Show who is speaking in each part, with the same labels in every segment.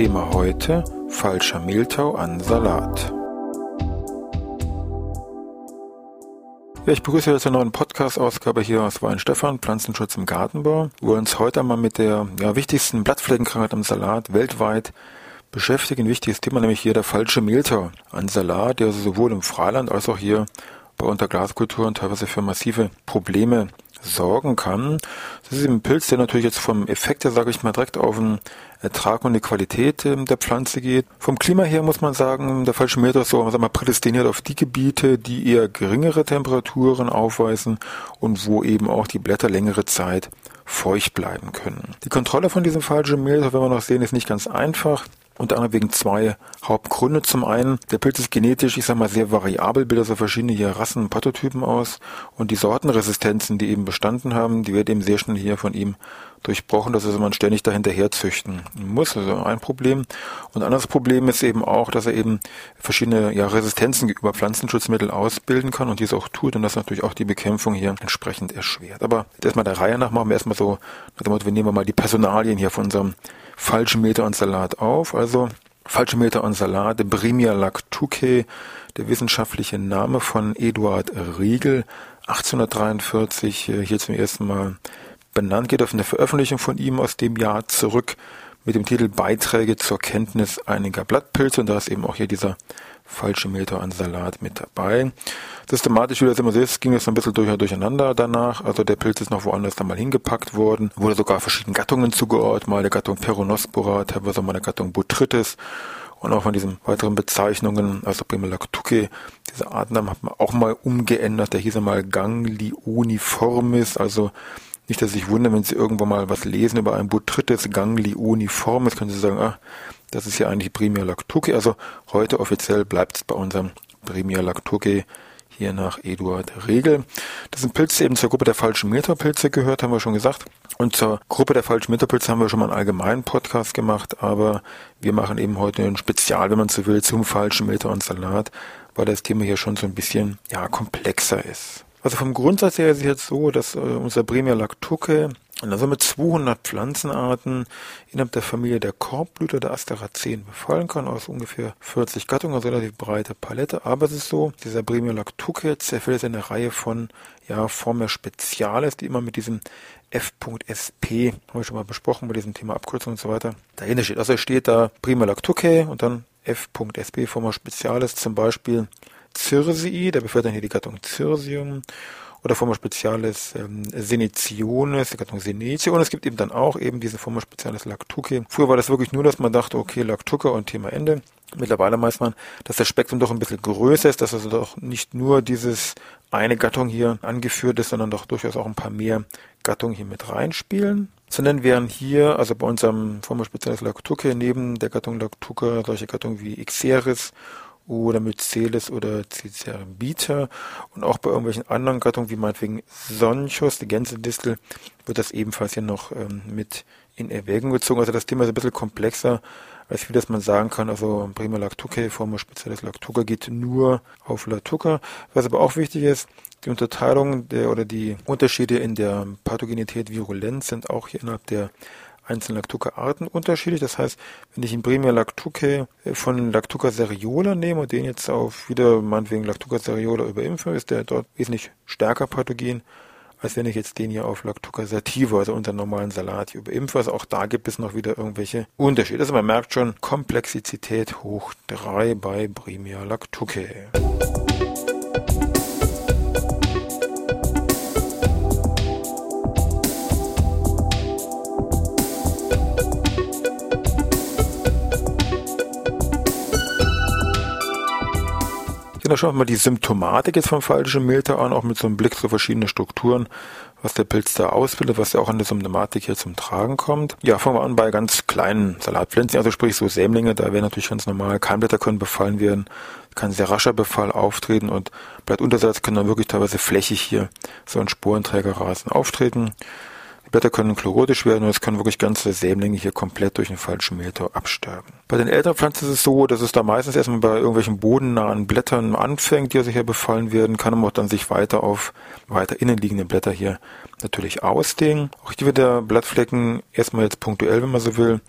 Speaker 1: Thema heute falscher Mehltau an Salat. Ja, ich begrüße jetzt eine neue Podcast-Ausgabe hier aus Weinstefan, Pflanzenschutz im Gartenbau, wo wir uns heute einmal mit der ja, wichtigsten Blattfleckenkrankheit am Salat weltweit beschäftigen. Ein wichtiges Thema, nämlich hier der falsche Mehltau an Salat, der also sowohl im Freiland als auch hier bei Unterglaskulturen teilweise für massive Probleme sorgen kann. Das ist ein Pilz, der natürlich jetzt vom Effekt her, sage ich mal, direkt auf den Ertrag und die Qualität äh, der Pflanze geht. Vom Klima her muss man sagen, der falsche Meter ist so, sagen wir, prädestiniert auf die Gebiete, die eher geringere Temperaturen aufweisen und wo eben auch die Blätter längere Zeit feucht bleiben können. Die Kontrolle von diesem falschen Mehl, wenn wir noch sehen, ist nicht ganz einfach. Unter anderem wegen zwei Hauptgründe. Zum einen, der Pilz ist genetisch, ich sag mal, sehr variabel, bildet so verschiedene hier Rassen und Pathotypen aus. Und die Sortenresistenzen, die eben bestanden haben, die werden eben sehr schnell hier von ihm durchbrochen, dass also man ständig dahinterher züchten muss. Also ein Problem. Und ein anderes Problem ist eben auch, dass er eben verschiedene ja, Resistenzen gegenüber Pflanzenschutzmittel ausbilden kann und dies auch tut und das natürlich auch die Bekämpfung hier entsprechend erschwert. Aber erstmal der Reihe nach machen wir erstmal so, wir nehmen mal die Personalien hier von unserem falschen Meter und Salat auf. Also falsche Meter und Salat, Brimia lactuce, der wissenschaftliche Name von Eduard Riegel, 1843 äh, hier zum ersten Mal benannt, geht auf eine Veröffentlichung von ihm aus dem Jahr zurück mit dem Titel Beiträge zur Kenntnis einiger Blattpilze und da ist eben auch hier dieser falsche Meter an Salat mit dabei. Systematisch, wie das immer ist, ging es ein bisschen durcheinander danach. Also der Pilz ist noch woanders dann mal hingepackt worden. Wurde sogar verschiedenen Gattungen zugeordnet, mal der Gattung Peronospora, teilweise mal der Gattung Botrytis. Und auch von diesen weiteren Bezeichnungen, also Primelactuce, diese Artnamen hat man auch mal umgeändert. Der hieß einmal Ganglioniformis, also nicht, dass Sie sich wundern, wenn Sie irgendwo mal was lesen über ein Botrytis ganglioniformis, können Sie sagen, ah, das ist ja eigentlich Primär Lactuce. Also heute offiziell bleibt es bei unserem Primär Lactuce hier nach Eduard Regel. Das sind Pilze eben zur Gruppe der falschen Metapilze gehört, haben wir schon gesagt. Und zur Gruppe der falschen Metapilze haben wir schon mal einen allgemeinen Podcast gemacht, aber wir machen eben heute ein Spezial, wenn man so will, zum falschen Meter und Salat, weil das Thema hier schon so ein bisschen, ja, komplexer ist. Also vom Grundsatz her ist es jetzt so, dass äh, unser Premier Lactuce und also mit 200 Pflanzenarten innerhalb der Familie der Korbblüter der Asteraceen befallen kann, aus ungefähr 40 Gattungen, also relativ breite Palette. Aber es ist so, dieser Bremio lactuce zerfällt in eine Reihe von ja, Former Speziales, die immer mit diesem F.sp, haben wir schon mal besprochen bei diesem Thema Abkürzung und so weiter, dahinter steht. Also steht da Prima lactuce und dann F.sp Former Speziales, zum Beispiel Cirsii, der befördert dann hier die Gattung Cirsium oder Forma Spezialis ähm, Senetiones, die Gattung Senetio. Und es gibt eben dann auch eben diese Forma Spezialis Lactuce. Früher war das wirklich nur, dass man dachte, okay, Lactuca und Thema Ende. Mittlerweile weiß man, dass das Spektrum doch ein bisschen größer ist, dass also doch nicht nur dieses eine Gattung hier angeführt ist, sondern doch durchaus auch ein paar mehr Gattungen hier mit reinspielen. Sondern wären hier, also bei unserem Forma Spezialis Lactuca, neben der Gattung Lactuca solche Gattungen wie Ixeris oder Mycelis oder Cicerbita und auch bei irgendwelchen anderen Gattungen wie meinetwegen Sonchus, die Gänsedistel, wird das ebenfalls hier noch ähm, mit in Erwägung gezogen. Also das Thema ist ein bisschen komplexer, als wie das man sagen kann. Also Prima Lactuca, Forma Spezialis Lactuca geht nur auf Lactuca. Was aber auch wichtig ist, die Unterteilung der oder die Unterschiede in der Pathogenität Virulenz sind auch hier innerhalb der einzelnen Lactuca-Arten unterschiedlich. Das heißt, wenn ich einen Primär Lactuca äh, von Lactuca seriola nehme und den jetzt auf wieder meinetwegen Lactuca seriola überimpfe, ist der dort wesentlich stärker pathogen, als wenn ich jetzt den hier auf Lactuca sativa, also unseren normalen Salat hier überimpfe. Also auch da gibt es noch wieder irgendwelche Unterschiede. Also man merkt schon, Komplexität hoch drei bei Primär Lactuca. Genau, schauen wir mal die Symptomatik jetzt vom falschen Mehltau an, auch mit so einem Blick zu verschiedenen Strukturen, was der Pilz da ausbildet, was ja auch an der Symptomatik hier zum Tragen kommt. Ja, fangen wir an bei ganz kleinen Salatpflänzchen, also sprich so Sämlinge, da wäre natürlich ganz normal, Keimblätter können befallen werden, kann sehr rascher Befall auftreten und Blattunterseits können dann wirklich teilweise flächig hier so ein Sporenträgerrasen auftreten. Die Blätter können chlorotisch werden und es können wirklich ganze Sämlinge hier komplett durch den falschen Mehltau absterben. Bei den älteren Pflanzen ist es so, dass es da meistens erstmal bei irgendwelchen bodennahen Blättern anfängt, die also hier befallen werden, kann aber auch dann sich weiter auf weiter innenliegende Blätter hier natürlich ausdehnen. Auch hier wird der Blattflecken erstmal jetzt punktuell, wenn man so will,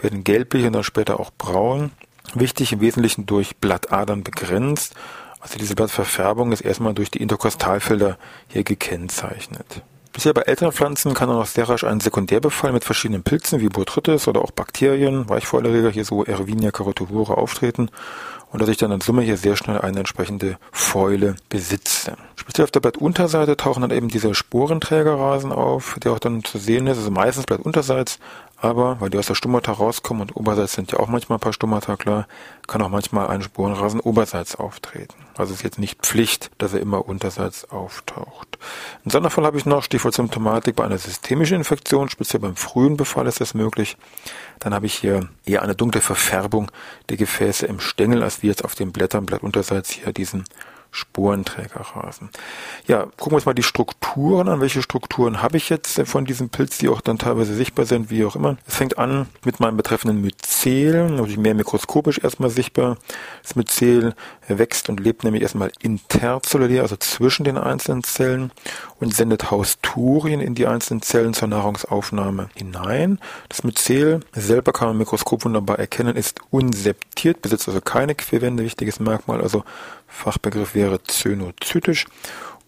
Speaker 1: werden gelblich und dann später auch braun. Wichtig im Wesentlichen durch Blattadern begrenzt. Also diese Blattverfärbung ist erstmal durch die Interkostalfelder hier gekennzeichnet. Bisher bei älteren Pflanzen kann auch sehr rasch ein Sekundärbefall mit verschiedenen Pilzen wie Botrytis oder auch Bakterien, Weichfäulerreger, hier so Erwinia carotivora auftreten und dass ich dann in Summe hier sehr schnell eine entsprechende Fäule besitze. Speziell auf der Blattunterseite tauchen dann eben diese Sporenträgerrasen auf, der auch dann zu sehen ist. Also meistens Blattunterseits, aber weil die aus der Stummata rauskommen und oberseits sind ja auch manchmal ein paar Stummata klar, kann auch manchmal ein Sporenrasen oberseits auftreten. Also es ist jetzt nicht Pflicht, dass er immer unterseits auftaucht. Ein Sonderfall habe ich noch, Stichwort Symptomatik bei einer systemischen Infektion, speziell beim frühen Befall ist das möglich. Dann habe ich hier eher eine dunkle Verfärbung der Gefäße im Stängel, als wie jetzt auf den Blättern, Blattunterseits hier diesen Sporenträgerrasen. Ja, gucken wir uns mal die Strukturen an. Welche Strukturen habe ich jetzt von diesem Pilz, die auch dann teilweise sichtbar sind, wie auch immer. Es fängt an mit meinem betreffenden Myzel, natürlich mehr mikroskopisch erstmal sichtbar. Das Myzel wächst und lebt nämlich erstmal interzellulär, also zwischen den einzelnen Zellen und sendet Hausturien in die einzelnen Zellen zur Nahrungsaufnahme hinein. Das Myzel selber kann man im Mikroskop wunderbar erkennen, ist unseptiert, besitzt also keine Querwände, wichtiges Merkmal, also Fachbegriff wäre zynozytisch.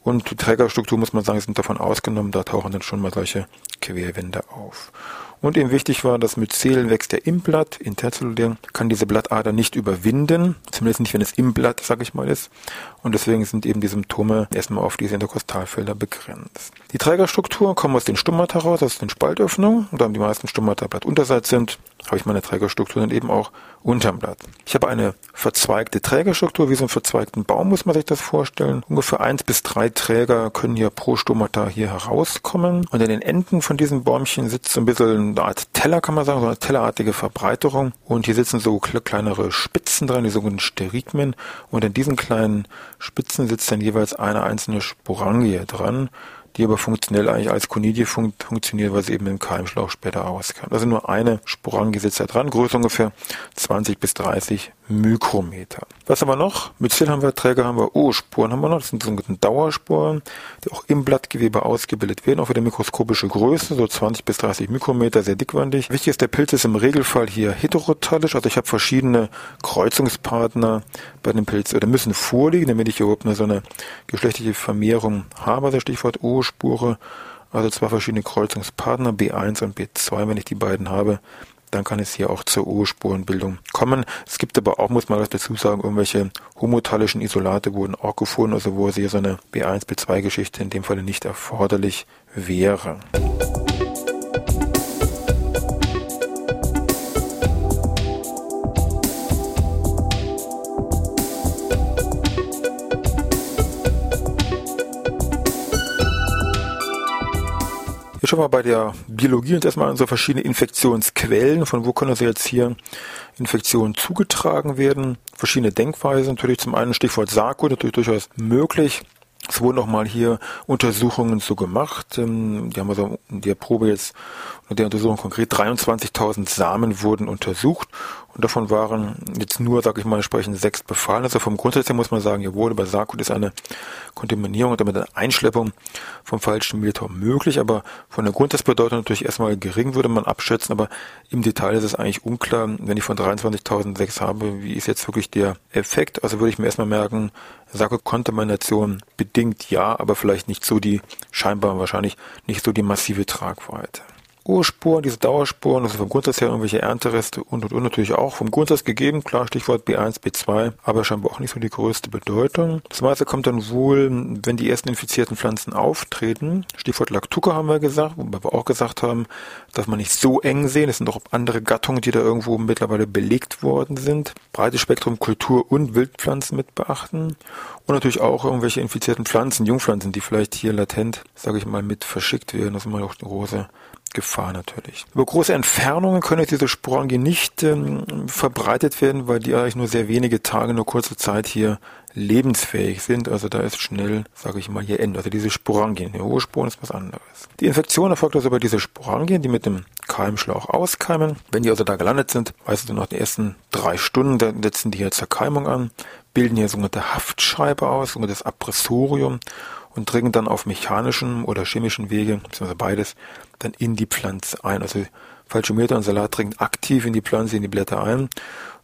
Speaker 1: Und die Trägerstruktur muss man sagen, sind davon ausgenommen, da tauchen dann schon mal solche Querwände auf. Und eben wichtig war, dass Myzel wächst ja im Blatt, interzellulär, kann diese Blattader nicht überwinden, zumindest nicht, wenn es im Blatt, sag ich mal, ist. Und deswegen sind eben die Symptome erstmal auf diese Interkostalfelder begrenzt. Die Trägerstruktur kommen aus den Stummata raus, aus den Spaltöffnungen, da die meisten Stummata blattunterseits sind, habe ich meine Trägerstruktur dann eben auch unterm Blatt. Ich habe eine verzweigte Trägerstruktur, wie so einen verzweigten Baum muss man sich das vorstellen. Ungefähr eins bis drei Träger können hier pro Stomata hier herauskommen. Und in den Enden von diesem Bäumchen sitzt so ein bisschen eine Art Teller, kann man sagen, so eine tellerartige Verbreiterung. Und hier sitzen so kleinere Spitzen dran, die sogenannten Sterigmen. Und in diesen kleinen Spitzen sitzt dann jeweils eine einzelne Sporangie dran die aber funktionell eigentlich als Konidie fun funktioniert, weil sie eben im Keimschlauch später auskam. Also nur eine Sporangie sitzt da dran, Größe ungefähr 20 bis 30 Mikrometer. Was haben wir noch? Myzel haben wir, Träger haben wir, O-Spuren haben wir noch. Das sind sogenannte Dauersporen, die auch im Blattgewebe ausgebildet werden, auch wieder mikroskopische Größe, so 20 bis 30 Mikrometer, sehr dickwandig. Wichtig ist, der Pilz ist im Regelfall hier heterotallisch, also ich habe verschiedene Kreuzungspartner bei dem Pilz, oder müssen vorliegen, damit ich überhaupt eine so eine geschlechtliche Vermehrung habe, also Stichwort O-Spure. Also zwei verschiedene Kreuzungspartner, B1 und B2, wenn ich die beiden habe, dann kann es hier auch zur O-Spurenbildung kommen. Es gibt aber auch, muss man dazu sagen, irgendwelche homotallischen Isolate wurden auch gefunden, also wo hier so eine B1, B2-Geschichte in dem Falle nicht erforderlich wäre. Schauen wir bei der Biologie uns erstmal so verschiedene Infektionsquellen. Von wo können also jetzt hier Infektionen zugetragen werden? Verschiedene Denkweisen. Natürlich zum einen Stichwort Sarko, natürlich durchaus möglich. Es wurden auch mal hier Untersuchungen so gemacht. Ähm, die haben also in der Probe jetzt, in der Untersuchung konkret 23.000 Samen wurden untersucht und davon waren jetzt nur, sag ich mal, entsprechend sechs befallen. Also vom Grundsatz her muss man sagen, jawohl, bei Sarkot ist eine Kontaminierung und damit eine Einschleppung vom falschen Mehltau möglich, aber von der Grundsatzbedeutung natürlich erstmal gering würde man abschätzen, aber im Detail ist es eigentlich unklar, wenn ich von 23.006 habe, wie ist jetzt wirklich der Effekt? Also würde ich mir erstmal merken, Sarko-Kontamination bedingt ja, aber vielleicht nicht so die, scheinbar wahrscheinlich nicht so die massive Tragweite. O-Spuren, diese Dauerspuren, also vom Grundsatz her irgendwelche Erntereste und und und natürlich auch vom Grundsatz gegeben, klar Stichwort B1, B2, aber scheinbar auch nicht so die größte Bedeutung. Das meiste kommt dann wohl, wenn die ersten infizierten Pflanzen auftreten. Stichwort Lactuca haben wir gesagt, wobei wir auch gesagt haben, darf man nicht so eng sehen. Es sind auch andere Gattungen, die da irgendwo mittlerweile belegt worden sind. Breites Spektrum Kultur- und Wildpflanzen mit beachten. Und natürlich auch irgendwelche infizierten Pflanzen, Jungpflanzen, die vielleicht hier latent, sage ich mal, mit verschickt werden. Das ist immer auch eine große Gefahr natürlich. Über große Entfernungen können diese Sporangien nicht ähm, verbreitet werden, weil die eigentlich nur sehr wenige Tage, nur kurze Zeit hier lebensfähig sind. Also da ist schnell, sage ich mal, hier Ende. Also diese Sporangien. Die hohe Sporen ist was anderes. Die Infektion erfolgt also über diese Sporangien, die mit dem Keimschlauch auskeimen. Wenn die also da gelandet sind, weißt du nach den ersten drei Stunden, dann setzen die hier Zerkeimung an, bilden hier sogenannte Haftscheibe aus, sogenanntes Appressorium und dringen dann auf mechanischen oder chemischen Wege, beziehungsweise beides, dann in die Pflanze ein. Also Falschometa und Salat dringen aktiv in die Pflanze, in die Blätter ein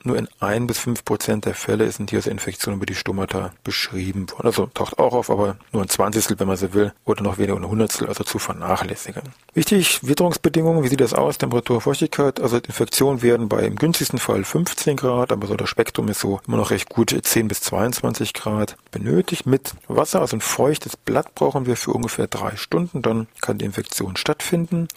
Speaker 1: nur in ein bis fünf Prozent der Fälle sind hier so Infektionen über die Stomata beschrieben worden. Also taucht auch auf, aber nur ein Zwanzigstel, wenn man so will, oder noch weniger ein Hundertstel, also zu vernachlässigen. Wichtig, Witterungsbedingungen, wie sieht das aus? Temperatur, Feuchtigkeit, also Infektionen werden bei im günstigsten Fall 15 Grad, aber so das Spektrum ist so immer noch recht gut 10 bis 22 Grad benötigt. Mit Wasser, also ein feuchtes Blatt brauchen wir für ungefähr drei Stunden, dann kann die Infektion stattfinden.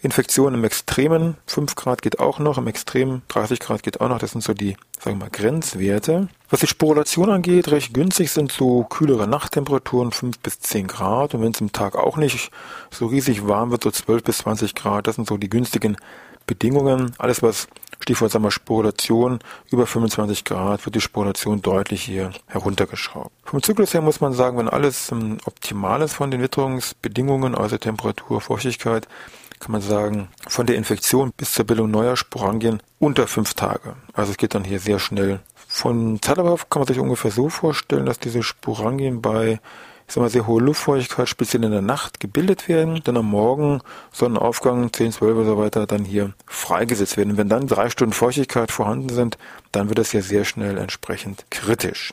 Speaker 1: Infektion im Extremen, 5 Grad geht auch noch, im Extremen 30 Grad geht auch noch, das sind so die, sagen wir mal, Grenzwerte. Was die Sporulation angeht, recht günstig sind so kühlere Nachttemperaturen 5 bis 10 Grad und wenn es im Tag auch nicht so riesig warm wird, so 12 bis 20 Grad, das sind so die günstigen Bedingungen. Alles was Stichwort sagen wir Sporulation über 25 Grad wird die Sporulation deutlich hier heruntergeschraubt. Vom Zyklus her muss man sagen, wenn alles ähm, optimal ist von den Witterungsbedingungen, also Temperatur, Feuchtigkeit, kann man sagen, von der Infektion bis zur Bildung neuer Sporangien unter fünf Tage. Also es geht dann hier sehr schnell. Von Zeitverlauf kann man sich ungefähr so vorstellen, dass diese Sporangien bei ich sag mal, sehr hohe Luftfeuchtigkeit, speziell in der Nacht, gebildet werden, dann am Morgen Sonnenaufgang 10, 12 oder so weiter dann hier freigesetzt werden. Und wenn dann drei Stunden Feuchtigkeit vorhanden sind, dann wird das ja sehr schnell entsprechend kritisch.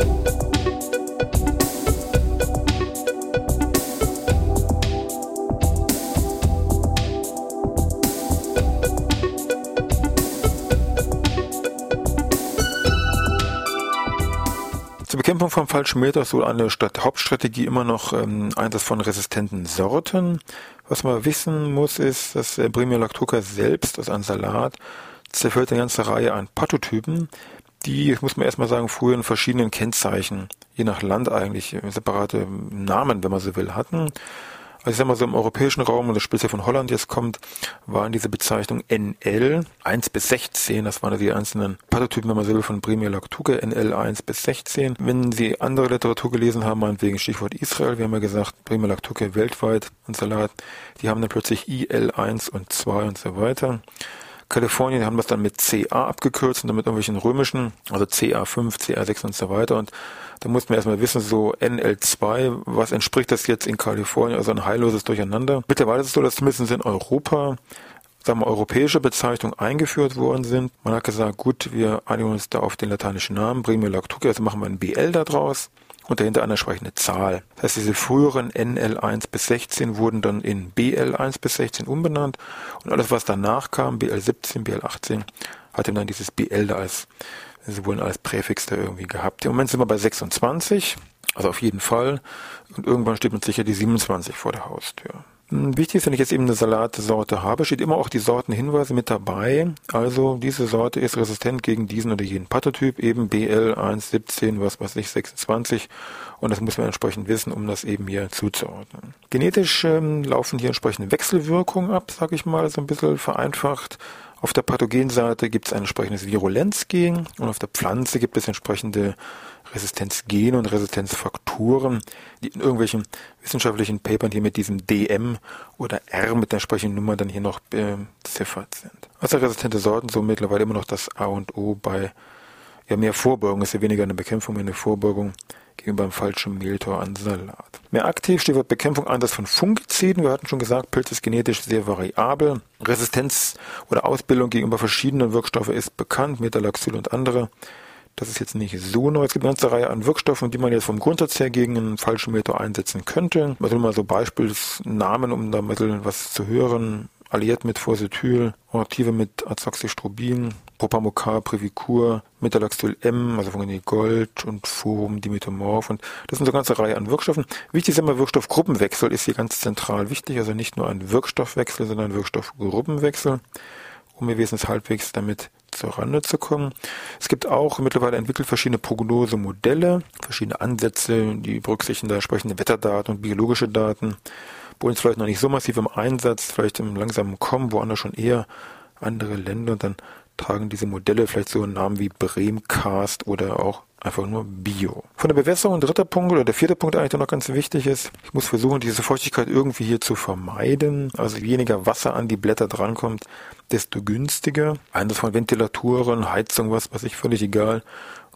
Speaker 1: Zur Bekämpfung von falschem Meter ist wohl eine Stadt Hauptstrategie immer noch ähm, Einsatz von resistenten Sorten. Was man wissen muss, ist, dass äh, Bremia lactuca selbst, also ein Salat, zerfällt eine ganze Reihe an Pathotypen, die, muss man erstmal sagen, früher in verschiedenen Kennzeichen, je nach Land eigentlich, separate Namen, wenn man so will, hatten. Also ich sag mal so im europäischen Raum, und das speziell von Holland jetzt kommt, waren diese Bezeichnungen NL 1 bis 16, das waren die einzelnen Pathotypen, wenn man so will, von Premier Lactuca, NL 1 bis 16. Wenn Sie andere Literatur gelesen haben, meinetwegen Stichwort Israel, wir haben ja gesagt, Premier Lactuca weltweit und Salat, die haben dann plötzlich IL 1 und 2 und so weiter. Kalifornien haben das dann mit CA abgekürzt und dann mit irgendwelchen römischen, also CA5, CA6 und so weiter. Und da mussten wir erstmal wissen, so NL2, was entspricht das jetzt in Kalifornien, also ein heilloses Durcheinander. Mittlerweile ist es so, dass zumindest in Europa sagen wir, europäische Bezeichnungen eingeführt worden sind. Man hat gesagt, gut, wir einigen uns da auf den lateinischen Namen, bringen wir Lactuca, also machen wir ein BL da draus und dahinter eine entsprechende Zahl. Das heißt, diese früheren NL1 bis 16 wurden dann in BL1 bis 16 umbenannt und alles, was danach kam, BL17, BL18, hatte dann dieses BL da als Sie wurden als Präfix da irgendwie gehabt. Im Moment sind wir bei 26, also auf jeden Fall. Und irgendwann steht uns sicher die 27 vor der Haustür. Hm, wichtig ist, wenn ich jetzt eben eine Salatsorte habe, steht immer auch die Sortenhinweise mit dabei. Also diese Sorte ist resistent gegen diesen oder jeden Pathotyp, eben BL117, was weiß ich, 26. Und das muss man entsprechend wissen, um das eben hier zuzuordnen. Genetisch ähm, laufen hier entsprechende Wechselwirkungen ab, sage ich mal, so ein bisschen vereinfacht. Auf der Pathogenseite gibt es ein entsprechendes Virulenzgen und auf der Pflanze gibt es entsprechende Resistenzgene und Resistenzfaktoren, die in irgendwelchen wissenschaftlichen Papern hier mit diesem DM oder R mit der entsprechenden Nummer dann hier noch beziffert sind. Also resistente Sorten so mittlerweile immer noch das A und O bei ja mehr Vorbeugung, ist ja weniger eine Bekämpfung, mehr eine Vorbeugung gegenüber einem falschen Mehltor an Salat. Mehr aktiv steht Stichwort Bekämpfung Einsatz von Fungiziden. Wir hatten schon gesagt, Pilz ist genetisch sehr variabel. Resistenz oder Ausbildung gegenüber verschiedenen Wirkstoffen ist bekannt, Metalaxyl und andere. Das ist jetzt nicht so neu. Es gibt eine ganze Reihe an Wirkstoffen, die man jetzt vom Grundsatz her gegen einen falschen Mehltor einsetzen könnte. Also mal so Beispielsnamen, um da ein bisschen was zu hören. alliiert mit Forsetyl, Ortive mit Azoxystrobin, Propamocar, Previcur, Metalaxyl M, also von Gold und Forum, Dimetomorph und das sind so eine ganze Reihe an Wirkstoffen. Wichtig ist immer Wirkstoffgruppenwechsel ist hier ganz zentral wichtig, also nicht nur ein Wirkstoffwechsel, sondern ein Wirkstoffgruppenwechsel, um wesentlich halbwegs damit zur Rande zu kommen. Es gibt auch mittlerweile entwickelt verschiedene Prognosemodelle, verschiedene Ansätze, die berücksichtigen da entsprechende Wetterdaten und biologische Daten. Bei uns vielleicht noch nicht so massiv im Einsatz, vielleicht im langsamen Kommen, woanders schon eher andere Länder und dann tragen diese Modelle vielleicht so einen Namen wie Bremcast oder auch einfach nur Bio. Von der Bewässerung, dritter Punkt oder der vierte Punkt eigentlich, der noch ganz wichtig ist, ich muss versuchen, diese Feuchtigkeit irgendwie hier zu vermeiden. Also je weniger Wasser an die Blätter drankommt, desto günstiger. Einsatz von Ventilatoren, Heizung, was weiß ich, völlig egal.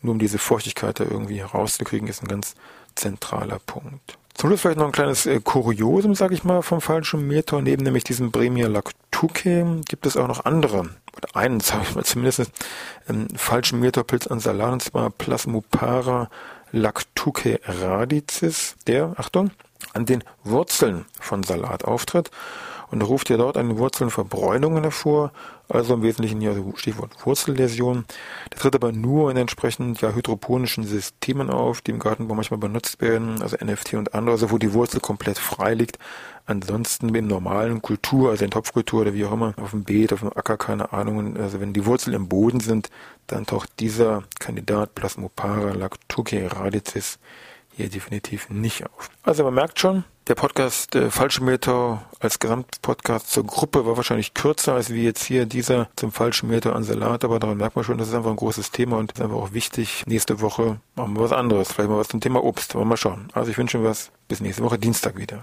Speaker 1: Nur um diese Feuchtigkeit da irgendwie herauszukriegen, ist ein ganz zentraler Punkt. Zum Schluss vielleicht noch ein kleines äh, Kuriosum, sage ich mal, vom falschen Meter. Neben nämlich diesem Bremia lactuce gibt es auch noch andere, oder einen, sage ich mal zumindest, ähm, falschen Meterpilz an Salat, und zwar Plasmopara lactuce radicis, der, Achtung, an den Wurzeln von Salat auftritt und ruft ja dort an den Wurzeln Verbräunungen hervor, also im Wesentlichen hier Stichwort Wurzelläsion. Der tritt aber nur in entsprechend ja, hydroponischen Systemen auf, die im Gartenbau manchmal benutzt werden, also NFT und andere, also wo die Wurzel komplett frei liegt. Ansonsten in normalen Kultur, also in Topfkultur oder wie auch immer, auf dem Beet, auf dem Acker, keine Ahnung, also wenn die Wurzeln im Boden sind, dann taucht dieser Kandidat Plasmopara lactuce radicis hier definitiv nicht auf. Also man merkt schon, der Podcast äh, Falsche Meter als Gesamtpodcast zur Gruppe war wahrscheinlich kürzer als wie jetzt hier dieser zum Falschen Meter an Salat, aber daran merkt man schon, das ist einfach ein großes Thema und ist einfach auch wichtig. Nächste Woche machen wir was anderes, vielleicht mal was zum Thema Obst, wollen wir mal schauen. Also ich wünsche was, bis nächste Woche Dienstag wieder.